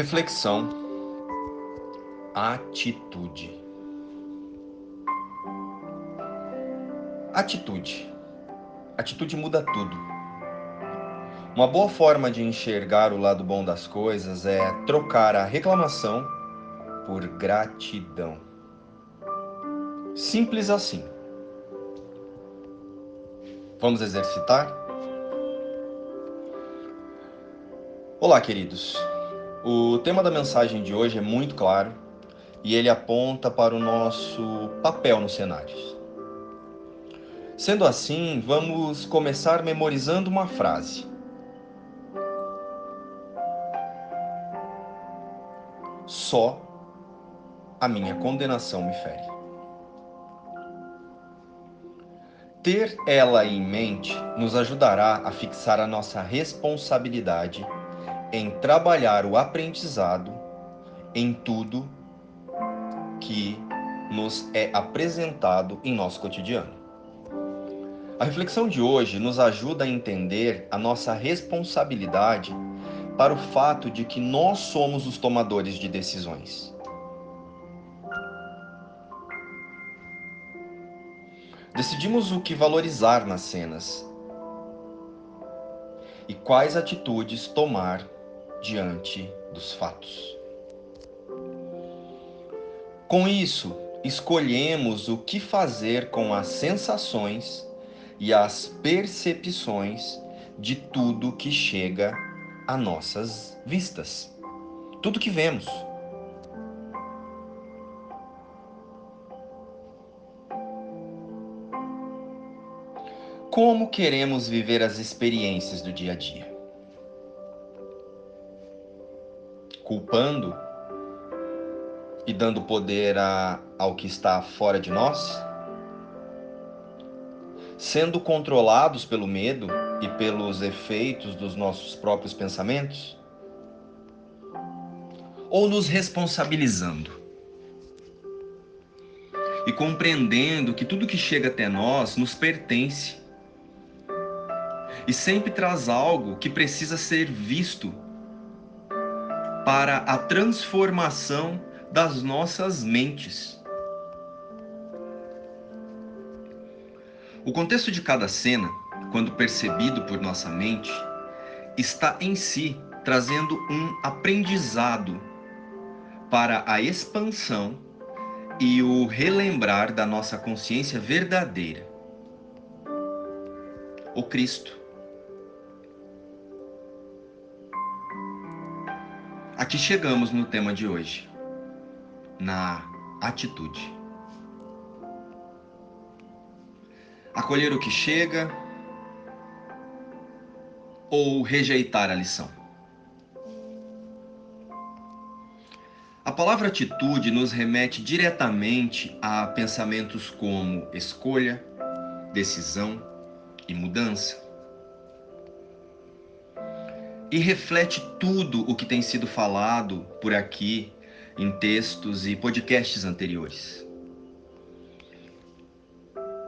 Reflexão, atitude. Atitude. Atitude muda tudo. Uma boa forma de enxergar o lado bom das coisas é trocar a reclamação por gratidão. Simples assim. Vamos exercitar? Olá, queridos. O tema da mensagem de hoje é muito claro e ele aponta para o nosso papel nos cenários. Sendo assim, vamos começar memorizando uma frase. Só a minha condenação me fere. Ter ela em mente nos ajudará a fixar a nossa responsabilidade em trabalhar o aprendizado em tudo que nos é apresentado em nosso cotidiano. A reflexão de hoje nos ajuda a entender a nossa responsabilidade para o fato de que nós somos os tomadores de decisões. Decidimos o que valorizar nas cenas e quais atitudes tomar diante dos fatos. Com isso, escolhemos o que fazer com as sensações e as percepções de tudo que chega a nossas vistas, tudo que vemos. Como queremos viver as experiências do dia a dia? Culpando e dando poder a, ao que está fora de nós? Sendo controlados pelo medo e pelos efeitos dos nossos próprios pensamentos? Ou nos responsabilizando e compreendendo que tudo que chega até nós nos pertence e sempre traz algo que precisa ser visto para a transformação das nossas mentes. O contexto de cada cena, quando percebido por nossa mente, está em si trazendo um aprendizado para a expansão e o relembrar da nossa consciência verdadeira. O Cristo Aqui chegamos no tema de hoje, na atitude. Acolher o que chega ou rejeitar a lição. A palavra atitude nos remete diretamente a pensamentos como escolha, decisão e mudança e reflete tudo o que tem sido falado por aqui em textos e podcasts anteriores.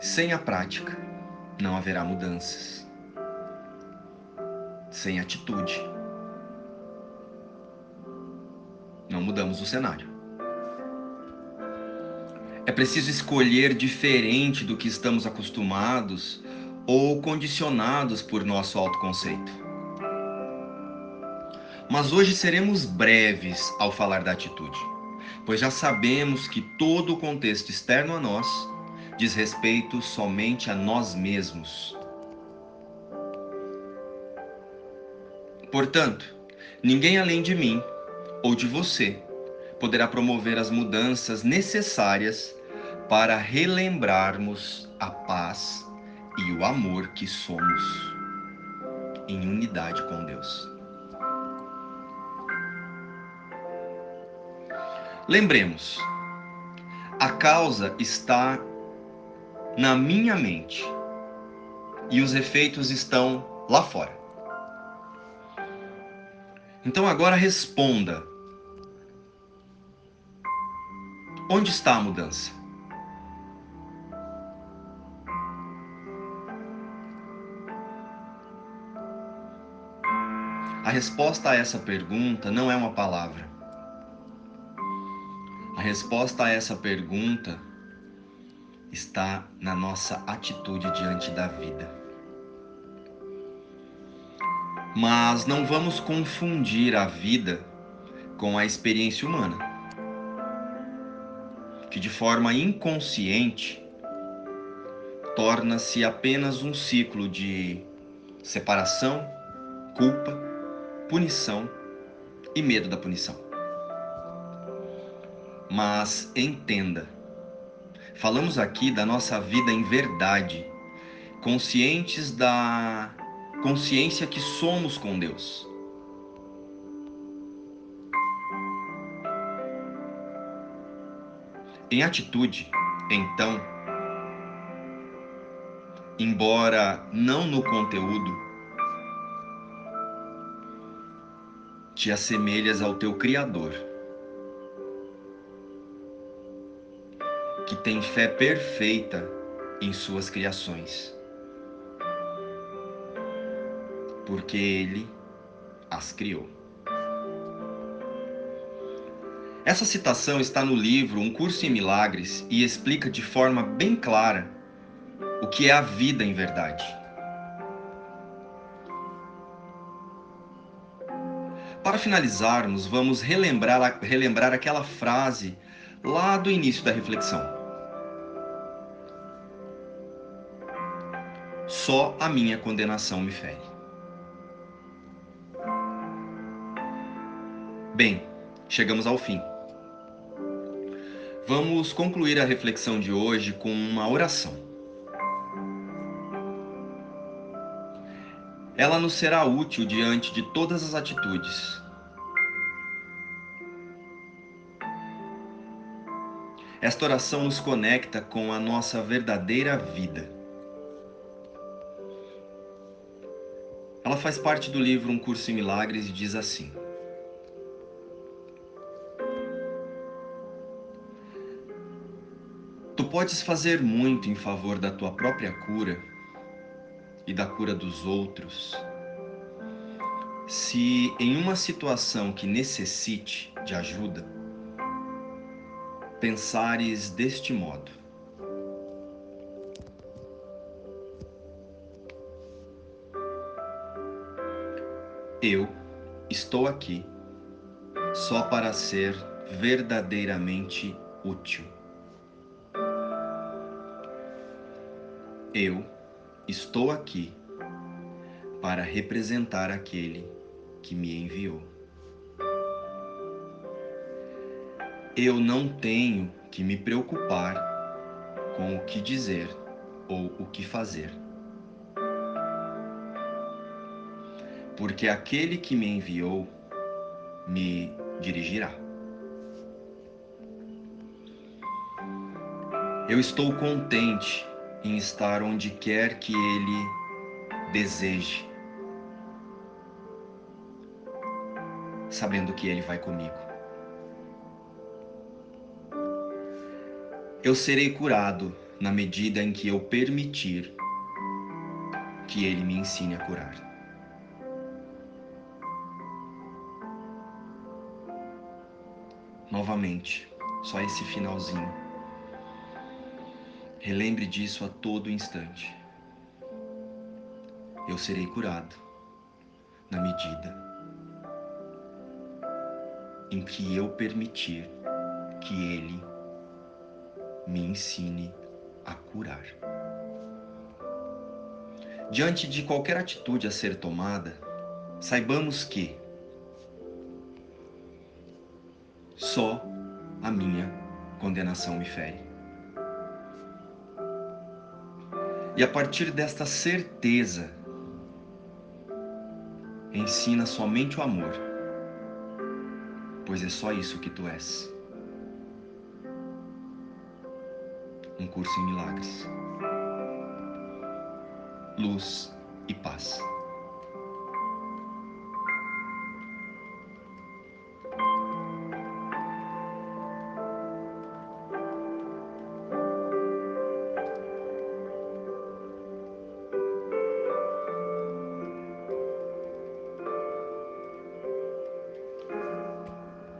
Sem a prática, não haverá mudanças. Sem atitude, não mudamos o cenário. É preciso escolher diferente do que estamos acostumados ou condicionados por nosso autoconceito. Mas hoje seremos breves ao falar da atitude, pois já sabemos que todo o contexto externo a nós diz respeito somente a nós mesmos. Portanto, ninguém além de mim ou de você poderá promover as mudanças necessárias para relembrarmos a paz e o amor que somos em unidade com Deus. Lembremos, a causa está na minha mente e os efeitos estão lá fora. Então agora responda: onde está a mudança? A resposta a essa pergunta não é uma palavra. Resposta a essa pergunta está na nossa atitude diante da vida. Mas não vamos confundir a vida com a experiência humana, que de forma inconsciente torna-se apenas um ciclo de separação, culpa, punição e medo da punição. Mas entenda, falamos aqui da nossa vida em verdade, conscientes da consciência que somos com Deus. Em atitude, então, embora não no conteúdo, te assemelhas ao teu Criador, que tem fé perfeita em suas criações, porque Ele as criou. Essa citação está no livro Um Curso em Milagres e explica de forma bem clara o que é a vida em verdade. Para finalizarmos, vamos relembrar, relembrar aquela frase lá do início da reflexão. Só a minha condenação me fere. Bem, chegamos ao fim. Vamos concluir a reflexão de hoje com uma oração. Ela nos será útil diante de todas as atitudes. Esta oração nos conecta com a nossa verdadeira vida. Ela faz parte do livro Um Curso em Milagres e diz assim: Tu podes fazer muito em favor da tua própria cura e da cura dos outros se em uma situação que necessite de ajuda, pensares deste modo. Eu estou aqui só para ser verdadeiramente útil. Eu estou aqui para representar aquele que me enviou. Eu não tenho que me preocupar com o que dizer ou o que fazer. Porque aquele que me enviou me dirigirá. Eu estou contente em estar onde quer que Ele deseje, sabendo que Ele vai comigo. Eu serei curado na medida em que eu permitir que Ele me ensine a curar. Novamente, só esse finalzinho Relembre disso a todo instante. Eu serei curado na medida em que eu permitir que Ele me ensine a curar. Diante de qualquer atitude a ser tomada, saibamos que só a minha condenação me fere. E a partir desta certeza, ensina somente o amor, pois é só isso que tu és. Um curso em milagres, luz e paz.